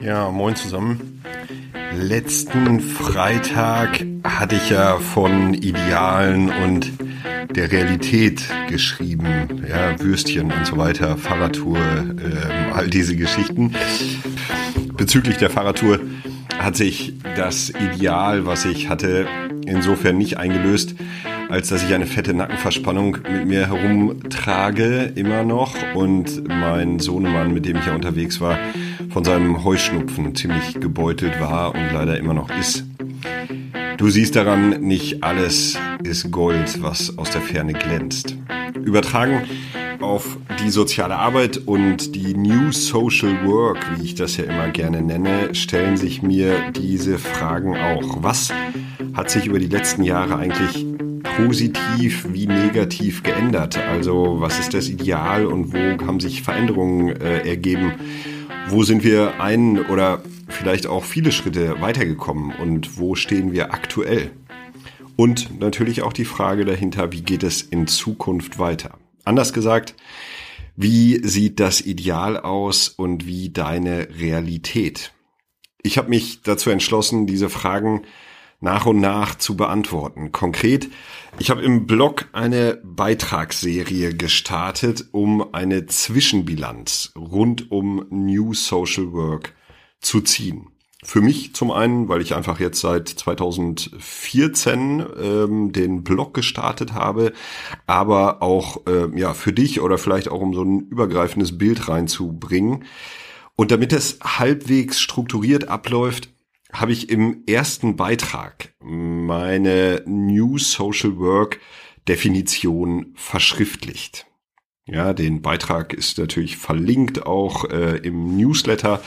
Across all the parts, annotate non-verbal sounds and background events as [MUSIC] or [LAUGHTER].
Ja, moin zusammen. Letzten Freitag hatte ich ja von Idealen und der Realität geschrieben. Ja, Würstchen und so weiter, Fahrradtour, äh, all diese Geschichten. Bezüglich der Fahrradtour hat sich das Ideal, was ich hatte, insofern nicht eingelöst, als dass ich eine fette Nackenverspannung mit mir herumtrage, immer noch, und mein Sohnemann, mit dem ich ja unterwegs war, von seinem Heuschnupfen ziemlich gebeutelt war und leider immer noch ist. Du siehst daran, nicht alles ist Gold, was aus der Ferne glänzt. Übertragen auf die soziale Arbeit und die New Social Work, wie ich das ja immer gerne nenne, stellen sich mir diese Fragen auch. Was hat sich über die letzten Jahre eigentlich positiv wie negativ geändert? Also was ist das Ideal und wo haben sich Veränderungen äh, ergeben? Wo sind wir ein oder vielleicht auch viele Schritte weitergekommen und wo stehen wir aktuell? Und natürlich auch die Frage dahinter, wie geht es in Zukunft weiter? Anders gesagt, wie sieht das Ideal aus und wie deine Realität? Ich habe mich dazu entschlossen, diese Fragen nach und nach zu beantworten. Konkret, ich habe im Blog eine Beitragsserie gestartet, um eine Zwischenbilanz rund um New Social Work zu ziehen. Für mich zum einen, weil ich einfach jetzt seit 2014 ähm, den Blog gestartet habe, aber auch äh, ja für dich oder vielleicht auch um so ein übergreifendes Bild reinzubringen. Und damit es halbwegs strukturiert abläuft, habe ich im ersten Beitrag meine New Social Work Definition verschriftlicht. Ja, den Beitrag ist natürlich verlinkt auch äh, im Newsletter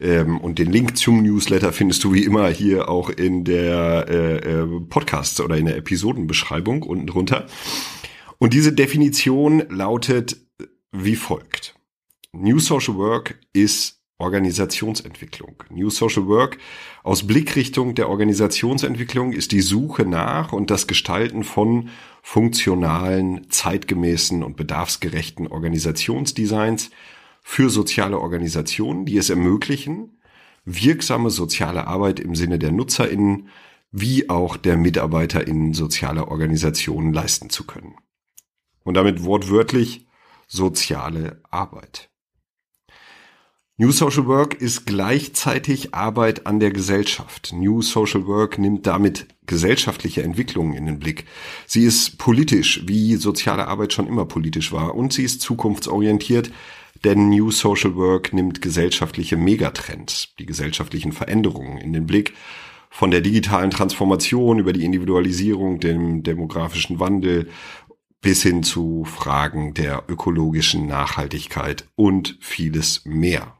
ähm, und den Link zum Newsletter findest du wie immer hier auch in der äh, äh, Podcast oder in der Episodenbeschreibung unten drunter. Und diese Definition lautet wie folgt. New Social Work ist Organisationsentwicklung. New Social Work aus Blickrichtung der Organisationsentwicklung ist die Suche nach und das Gestalten von funktionalen, zeitgemäßen und bedarfsgerechten Organisationsdesigns für soziale Organisationen, die es ermöglichen, wirksame soziale Arbeit im Sinne der Nutzerinnen wie auch der Mitarbeiterinnen sozialer Organisationen leisten zu können. Und damit wortwörtlich soziale Arbeit. New Social Work ist gleichzeitig Arbeit an der Gesellschaft. New Social Work nimmt damit gesellschaftliche Entwicklungen in den Blick. Sie ist politisch, wie soziale Arbeit schon immer politisch war, und sie ist zukunftsorientiert, denn New Social Work nimmt gesellschaftliche Megatrends, die gesellschaftlichen Veränderungen in den Blick, von der digitalen Transformation über die Individualisierung, dem demografischen Wandel bis hin zu Fragen der ökologischen Nachhaltigkeit und vieles mehr.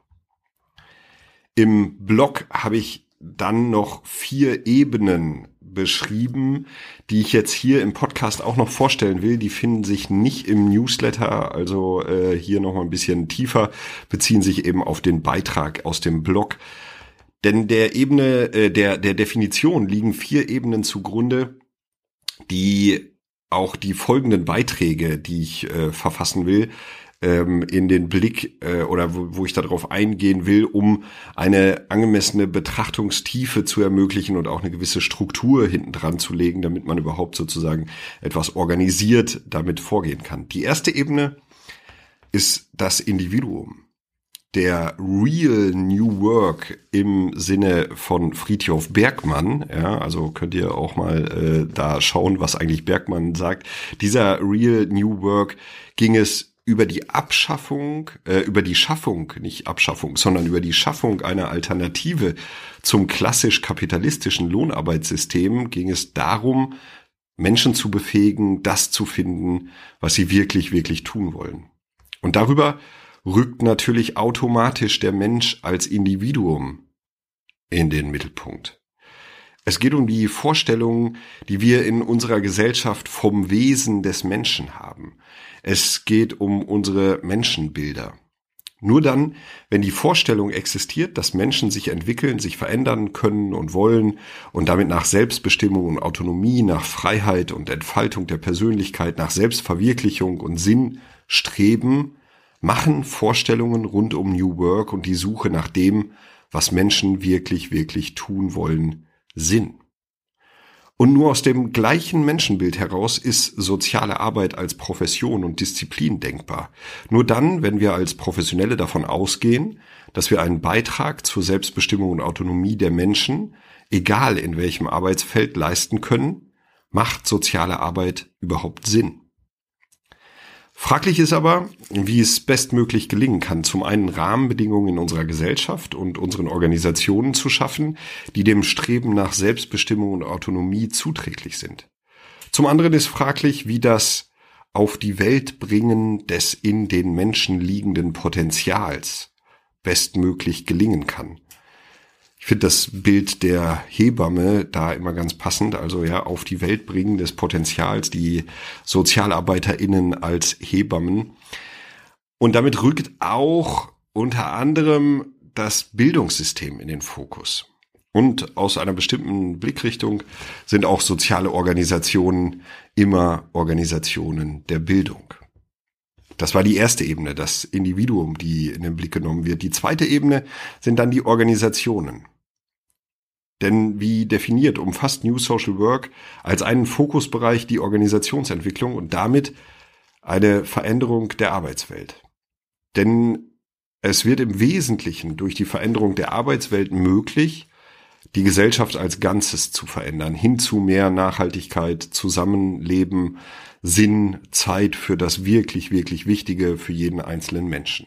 Im Blog habe ich dann noch vier Ebenen beschrieben, die ich jetzt hier im Podcast auch noch vorstellen will. Die finden sich nicht im Newsletter, also äh, hier noch mal ein bisschen tiefer, beziehen sich eben auf den Beitrag aus dem Blog. Denn der Ebene, äh, der, der Definition liegen vier Ebenen zugrunde, die auch die folgenden Beiträge, die ich äh, verfassen will, ähm, in den Blick äh, oder wo, wo ich darauf eingehen will, um eine angemessene Betrachtungstiefe zu ermöglichen und auch eine gewisse Struktur hinten dran zu legen, damit man überhaupt sozusagen etwas organisiert damit vorgehen kann. Die erste Ebene ist das Individuum. Der Real New Work im Sinne von Friedhof Bergmann, ja, also könnt ihr auch mal äh, da schauen, was eigentlich Bergmann sagt. Dieser Real New Work ging es über die Abschaffung, äh, über die Schaffung, nicht Abschaffung, sondern über die Schaffung einer Alternative zum klassisch kapitalistischen Lohnarbeitssystem ging es darum, Menschen zu befähigen, das zu finden, was sie wirklich, wirklich tun wollen. Und darüber rückt natürlich automatisch der Mensch als Individuum in den Mittelpunkt. Es geht um die Vorstellungen, die wir in unserer Gesellschaft vom Wesen des Menschen haben. Es geht um unsere Menschenbilder. Nur dann, wenn die Vorstellung existiert, dass Menschen sich entwickeln, sich verändern können und wollen und damit nach Selbstbestimmung und Autonomie, nach Freiheit und Entfaltung der Persönlichkeit, nach Selbstverwirklichung und Sinn streben, machen Vorstellungen rund um New Work und die Suche nach dem, was Menschen wirklich, wirklich tun wollen, Sinn. Und nur aus dem gleichen Menschenbild heraus ist soziale Arbeit als Profession und Disziplin denkbar. Nur dann, wenn wir als Professionelle davon ausgehen, dass wir einen Beitrag zur Selbstbestimmung und Autonomie der Menschen, egal in welchem Arbeitsfeld, leisten können, macht soziale Arbeit überhaupt Sinn. Fraglich ist aber, wie es bestmöglich gelingen kann, zum einen Rahmenbedingungen in unserer Gesellschaft und unseren Organisationen zu schaffen, die dem Streben nach Selbstbestimmung und Autonomie zuträglich sind. Zum anderen ist fraglich, wie das auf die Welt bringen des in den Menschen liegenden Potenzials bestmöglich gelingen kann. Ich finde das Bild der Hebamme da immer ganz passend, also ja, auf die Welt bringen des Potenzials, die SozialarbeiterInnen als Hebammen. Und damit rückt auch unter anderem das Bildungssystem in den Fokus. Und aus einer bestimmten Blickrichtung sind auch soziale Organisationen immer Organisationen der Bildung. Das war die erste Ebene, das Individuum, die in den Blick genommen wird. Die zweite Ebene sind dann die Organisationen. Denn wie definiert, umfasst New Social Work als einen Fokusbereich die Organisationsentwicklung und damit eine Veränderung der Arbeitswelt. Denn es wird im Wesentlichen durch die Veränderung der Arbeitswelt möglich, die Gesellschaft als Ganzes zu verändern, hin zu mehr Nachhaltigkeit, Zusammenleben, Sinn, Zeit für das wirklich, wirklich Wichtige für jeden einzelnen Menschen.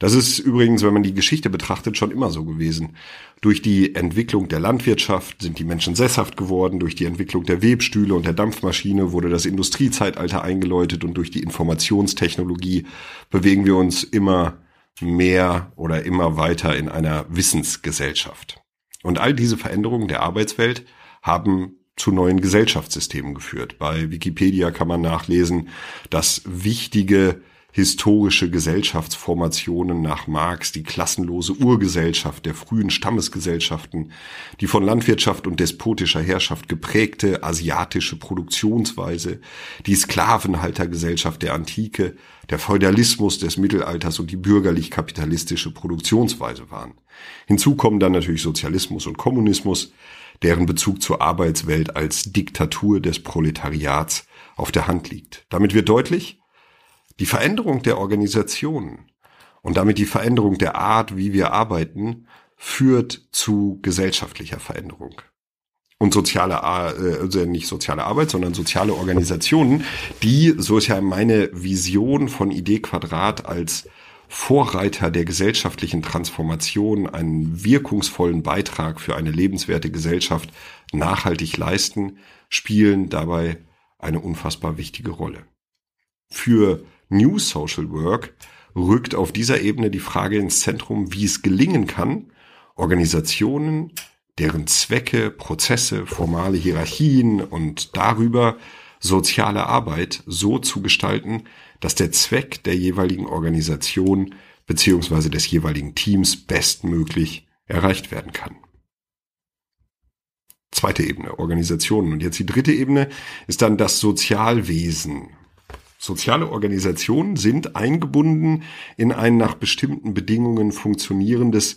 Das ist übrigens, wenn man die Geschichte betrachtet, schon immer so gewesen. Durch die Entwicklung der Landwirtschaft sind die Menschen sesshaft geworden, durch die Entwicklung der Webstühle und der Dampfmaschine wurde das Industriezeitalter eingeläutet und durch die Informationstechnologie bewegen wir uns immer mehr oder immer weiter in einer Wissensgesellschaft. Und all diese Veränderungen der Arbeitswelt haben zu neuen Gesellschaftssystemen geführt. Bei Wikipedia kann man nachlesen, dass wichtige historische Gesellschaftsformationen nach Marx, die klassenlose Urgesellschaft der frühen Stammesgesellschaften, die von Landwirtschaft und despotischer Herrschaft geprägte asiatische Produktionsweise, die Sklavenhaltergesellschaft der Antike, der Feudalismus des Mittelalters und die bürgerlich-kapitalistische Produktionsweise waren. Hinzu kommen dann natürlich Sozialismus und Kommunismus, deren Bezug zur Arbeitswelt als Diktatur des Proletariats auf der Hand liegt. Damit wird deutlich, die Veränderung der Organisation und damit die Veränderung der Art, wie wir arbeiten, führt zu gesellschaftlicher Veränderung. Und soziale, äh, also nicht soziale Arbeit, sondern soziale Organisationen, die, so ist ja meine Vision von Idee Quadrat als Vorreiter der gesellschaftlichen Transformation einen wirkungsvollen Beitrag für eine lebenswerte Gesellschaft nachhaltig leisten, spielen dabei eine unfassbar wichtige Rolle. Für New Social Work rückt auf dieser Ebene die Frage ins Zentrum, wie es gelingen kann, Organisationen, deren Zwecke, Prozesse, formale Hierarchien und darüber soziale Arbeit so zu gestalten, dass der Zweck der jeweiligen Organisation beziehungsweise des jeweiligen Teams bestmöglich erreicht werden kann. Zweite Ebene, Organisationen. Und jetzt die dritte Ebene ist dann das Sozialwesen. Soziale Organisationen sind eingebunden in ein nach bestimmten Bedingungen funktionierendes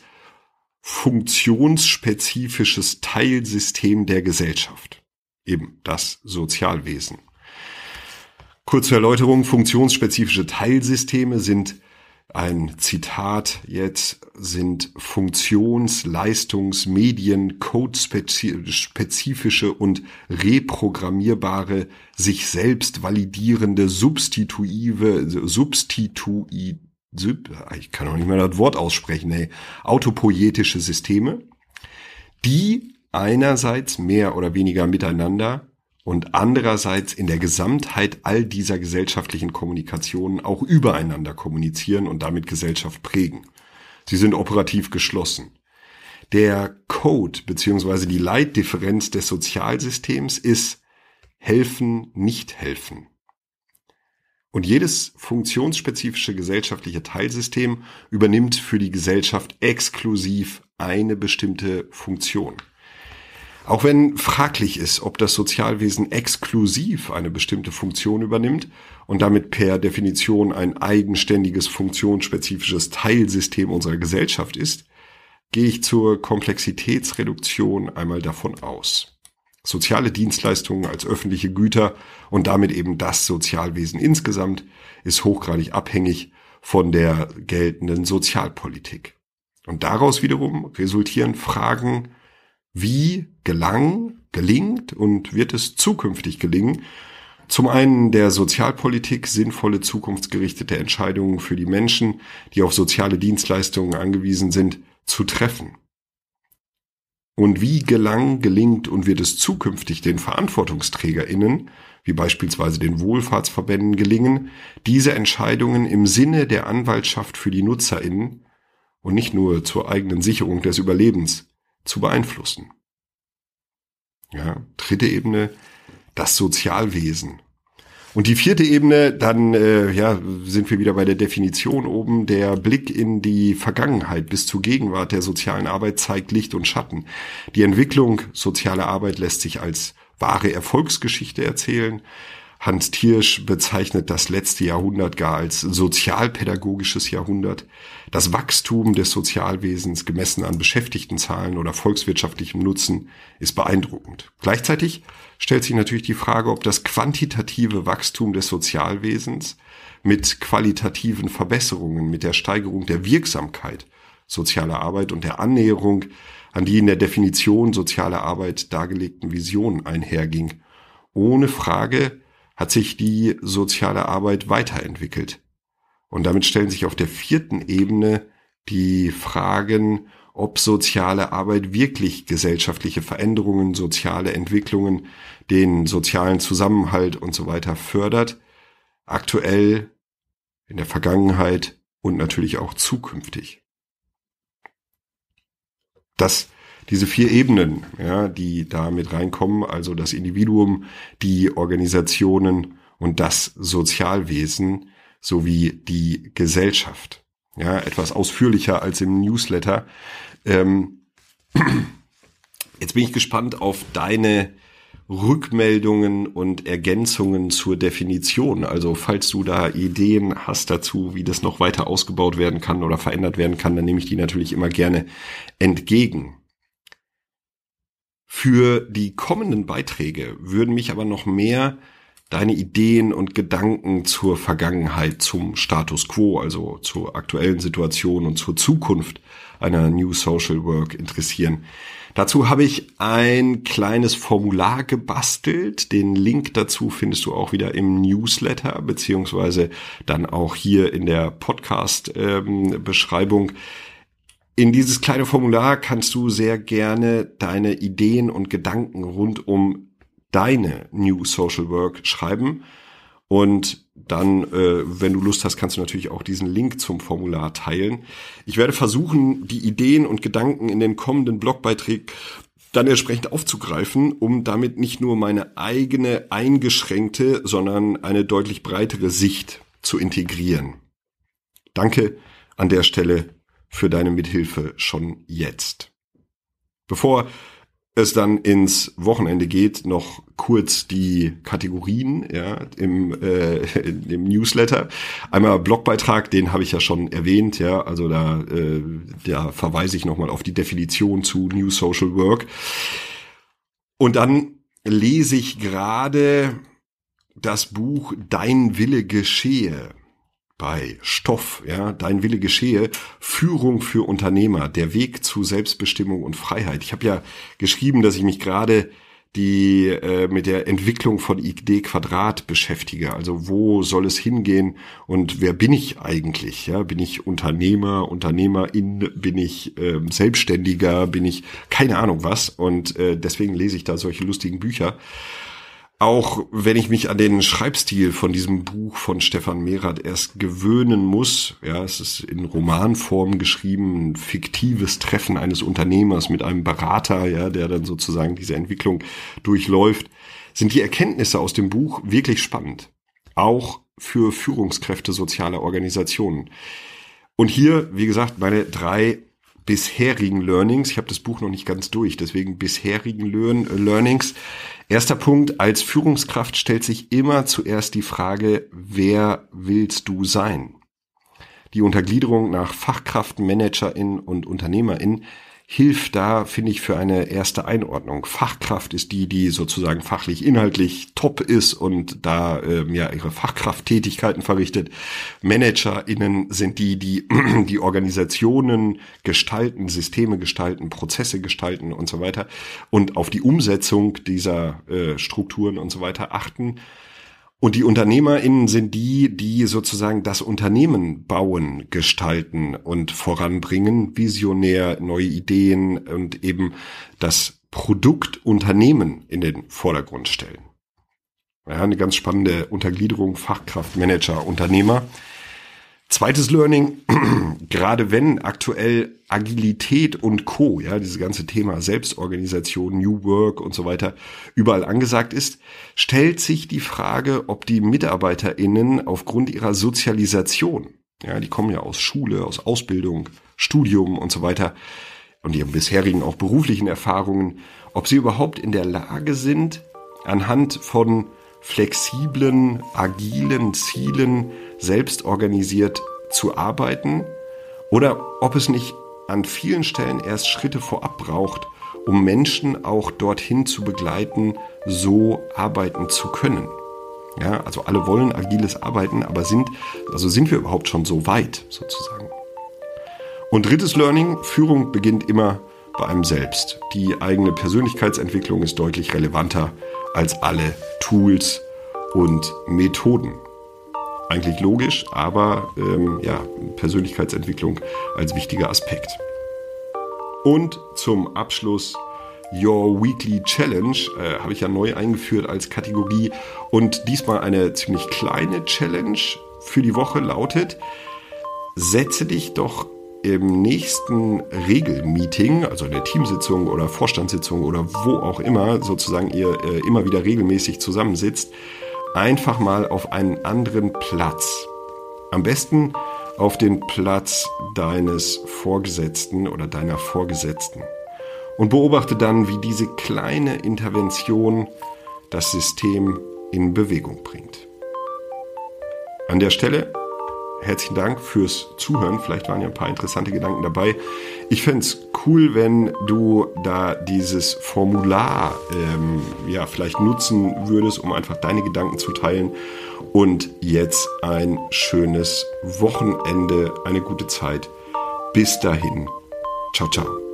funktionsspezifisches Teilsystem der Gesellschaft. Eben das Sozialwesen. Kurze Erläuterung, funktionsspezifische Teilsysteme sind ein Zitat jetzt sind Funktions-, Leistungs-, Medien-, Code-spezifische und reprogrammierbare, sich selbst validierende, substitutive, substitui, ich kann auch nicht mehr das Wort aussprechen, ey, autopoietische Systeme, die einerseits mehr oder weniger miteinander und andererseits in der Gesamtheit all dieser gesellschaftlichen Kommunikationen auch übereinander kommunizieren und damit Gesellschaft prägen. Sie sind operativ geschlossen. Der Code beziehungsweise die Leitdifferenz des Sozialsystems ist helfen, nicht helfen. Und jedes funktionsspezifische gesellschaftliche Teilsystem übernimmt für die Gesellschaft exklusiv eine bestimmte Funktion. Auch wenn fraglich ist, ob das Sozialwesen exklusiv eine bestimmte Funktion übernimmt und damit per Definition ein eigenständiges, funktionsspezifisches Teilsystem unserer Gesellschaft ist, gehe ich zur Komplexitätsreduktion einmal davon aus. Soziale Dienstleistungen als öffentliche Güter und damit eben das Sozialwesen insgesamt ist hochgradig abhängig von der geltenden Sozialpolitik. Und daraus wiederum resultieren Fragen, wie gelang, gelingt und wird es zukünftig gelingen, zum einen der Sozialpolitik sinnvolle zukunftsgerichtete Entscheidungen für die Menschen, die auf soziale Dienstleistungen angewiesen sind, zu treffen. Und wie gelang, gelingt und wird es zukünftig den Verantwortungsträgerinnen, wie beispielsweise den Wohlfahrtsverbänden gelingen, diese Entscheidungen im Sinne der Anwaltschaft für die Nutzerinnen und nicht nur zur eigenen Sicherung des Überlebens zu beeinflussen. Ja, dritte Ebene, das Sozialwesen. Und die vierte Ebene, dann äh, ja, sind wir wieder bei der Definition oben. Der Blick in die Vergangenheit bis zur Gegenwart der sozialen Arbeit zeigt Licht und Schatten. Die Entwicklung sozialer Arbeit lässt sich als wahre Erfolgsgeschichte erzählen. Hans Thiersch bezeichnet das letzte Jahrhundert gar als sozialpädagogisches Jahrhundert. Das Wachstum des Sozialwesens gemessen an Beschäftigtenzahlen oder volkswirtschaftlichem Nutzen ist beeindruckend. Gleichzeitig stellt sich natürlich die Frage, ob das quantitative Wachstum des Sozialwesens mit qualitativen Verbesserungen, mit der Steigerung der Wirksamkeit sozialer Arbeit und der Annäherung an die in der Definition sozialer Arbeit dargelegten Visionen einherging. Ohne Frage hat sich die soziale Arbeit weiterentwickelt. Und damit stellen sich auf der vierten Ebene die Fragen, ob soziale Arbeit wirklich gesellschaftliche Veränderungen, soziale Entwicklungen, den sozialen Zusammenhalt und so weiter fördert, aktuell, in der Vergangenheit und natürlich auch zukünftig. Das diese vier Ebenen, ja, die da mit reinkommen, also das Individuum, die Organisationen und das Sozialwesen sowie die Gesellschaft. Ja, etwas ausführlicher als im Newsletter. Ähm, [CLEARS THROAT] jetzt bin ich gespannt auf deine Rückmeldungen und Ergänzungen zur Definition. Also falls du da Ideen hast dazu, wie das noch weiter ausgebaut werden kann oder verändert werden kann, dann nehme ich die natürlich immer gerne entgegen. Für die kommenden Beiträge würden mich aber noch mehr deine Ideen und Gedanken zur Vergangenheit, zum Status quo, also zur aktuellen Situation und zur Zukunft einer New Social Work interessieren. Dazu habe ich ein kleines Formular gebastelt. Den Link dazu findest du auch wieder im Newsletter, beziehungsweise dann auch hier in der Podcast-Beschreibung. Ähm, in dieses kleine Formular kannst du sehr gerne deine Ideen und Gedanken rund um deine New Social Work schreiben. Und dann, äh, wenn du Lust hast, kannst du natürlich auch diesen Link zum Formular teilen. Ich werde versuchen, die Ideen und Gedanken in den kommenden Blogbeiträgen dann entsprechend aufzugreifen, um damit nicht nur meine eigene eingeschränkte, sondern eine deutlich breitere Sicht zu integrieren. Danke an der Stelle für deine Mithilfe schon jetzt. Bevor es dann ins Wochenende geht, noch kurz die Kategorien ja, im, äh, im Newsletter. Einmal Blogbeitrag, den habe ich ja schon erwähnt, ja, also da, äh, da verweise ich nochmal auf die Definition zu New Social Work. Und dann lese ich gerade das Buch Dein Wille geschehe bei Stoff, ja, dein Wille geschehe, Führung für Unternehmer, der Weg zu Selbstbestimmung und Freiheit. Ich habe ja geschrieben, dass ich mich gerade die äh, mit der Entwicklung von ID Quadrat beschäftige. Also wo soll es hingehen und wer bin ich eigentlich? Ja, bin ich Unternehmer, Unternehmerin, bin ich äh, Selbstständiger, bin ich keine Ahnung was? Und äh, deswegen lese ich da solche lustigen Bücher. Auch wenn ich mich an den Schreibstil von diesem Buch von Stefan Merath erst gewöhnen muss, ja, es ist in Romanform geschrieben, ein fiktives Treffen eines Unternehmers mit einem Berater, ja, der dann sozusagen diese Entwicklung durchläuft, sind die Erkenntnisse aus dem Buch wirklich spannend. Auch für Führungskräfte sozialer Organisationen. Und hier, wie gesagt, meine drei bisherigen Learnings. Ich habe das Buch noch nicht ganz durch, deswegen bisherigen Learn Learnings. Erster Punkt, als Führungskraft stellt sich immer zuerst die Frage, wer willst du sein? Die Untergliederung nach Fachkraft, Managerin und Unternehmerin hilft da, finde ich, für eine erste Einordnung. Fachkraft ist die, die sozusagen fachlich inhaltlich top ist und da ähm, ja ihre Fachkrafttätigkeiten verrichtet. ManagerInnen sind die, die [CLEARS THROAT] die Organisationen gestalten, Systeme gestalten, Prozesse gestalten und so weiter und auf die Umsetzung dieser äh, Strukturen und so weiter achten. Und die UnternehmerInnen sind die, die sozusagen das Unternehmen bauen, gestalten und voranbringen, visionär, neue Ideen und eben das Produktunternehmen in den Vordergrund stellen. Ja, eine ganz spannende Untergliederung, Fachkraft, Manager, Unternehmer. Zweites Learning, [CLEARS THROAT] gerade wenn aktuell Agilität und Co., ja, dieses ganze Thema Selbstorganisation, New Work und so weiter überall angesagt ist, stellt sich die Frage, ob die MitarbeiterInnen aufgrund ihrer Sozialisation, ja, die kommen ja aus Schule, aus Ausbildung, Studium und so weiter und ihren bisherigen auch beruflichen Erfahrungen, ob sie überhaupt in der Lage sind, anhand von flexiblen, agilen Zielen selbst organisiert zu arbeiten oder ob es nicht an vielen Stellen erst Schritte vorab braucht, um Menschen auch dorthin zu begleiten, so arbeiten zu können. Ja, also alle wollen agiles Arbeiten, aber sind, also sind wir überhaupt schon so weit sozusagen? Und drittes Learning, Führung beginnt immer bei einem selbst. Die eigene Persönlichkeitsentwicklung ist deutlich relevanter als alle Tools und Methoden. Eigentlich logisch, aber ähm, ja, Persönlichkeitsentwicklung als wichtiger Aspekt. Und zum Abschluss Your Weekly Challenge äh, habe ich ja neu eingeführt als Kategorie und diesmal eine ziemlich kleine Challenge für die Woche lautet, setze dich doch im nächsten Regelmeeting, also in der Teamsitzung oder Vorstandssitzung oder wo auch immer sozusagen ihr äh, immer wieder regelmäßig zusammensitzt, einfach mal auf einen anderen Platz. Am besten auf den Platz deines Vorgesetzten oder deiner Vorgesetzten und beobachte dann, wie diese kleine Intervention das System in Bewegung bringt. An der Stelle herzlichen Dank fürs Zuhören. Vielleicht waren ja ein paar interessante Gedanken dabei. Ich fände es cool, wenn du da dieses Formular ähm, ja vielleicht nutzen würdest, um einfach deine Gedanken zu teilen. Und jetzt ein schönes Wochenende, eine gute Zeit. Bis dahin. Ciao, ciao.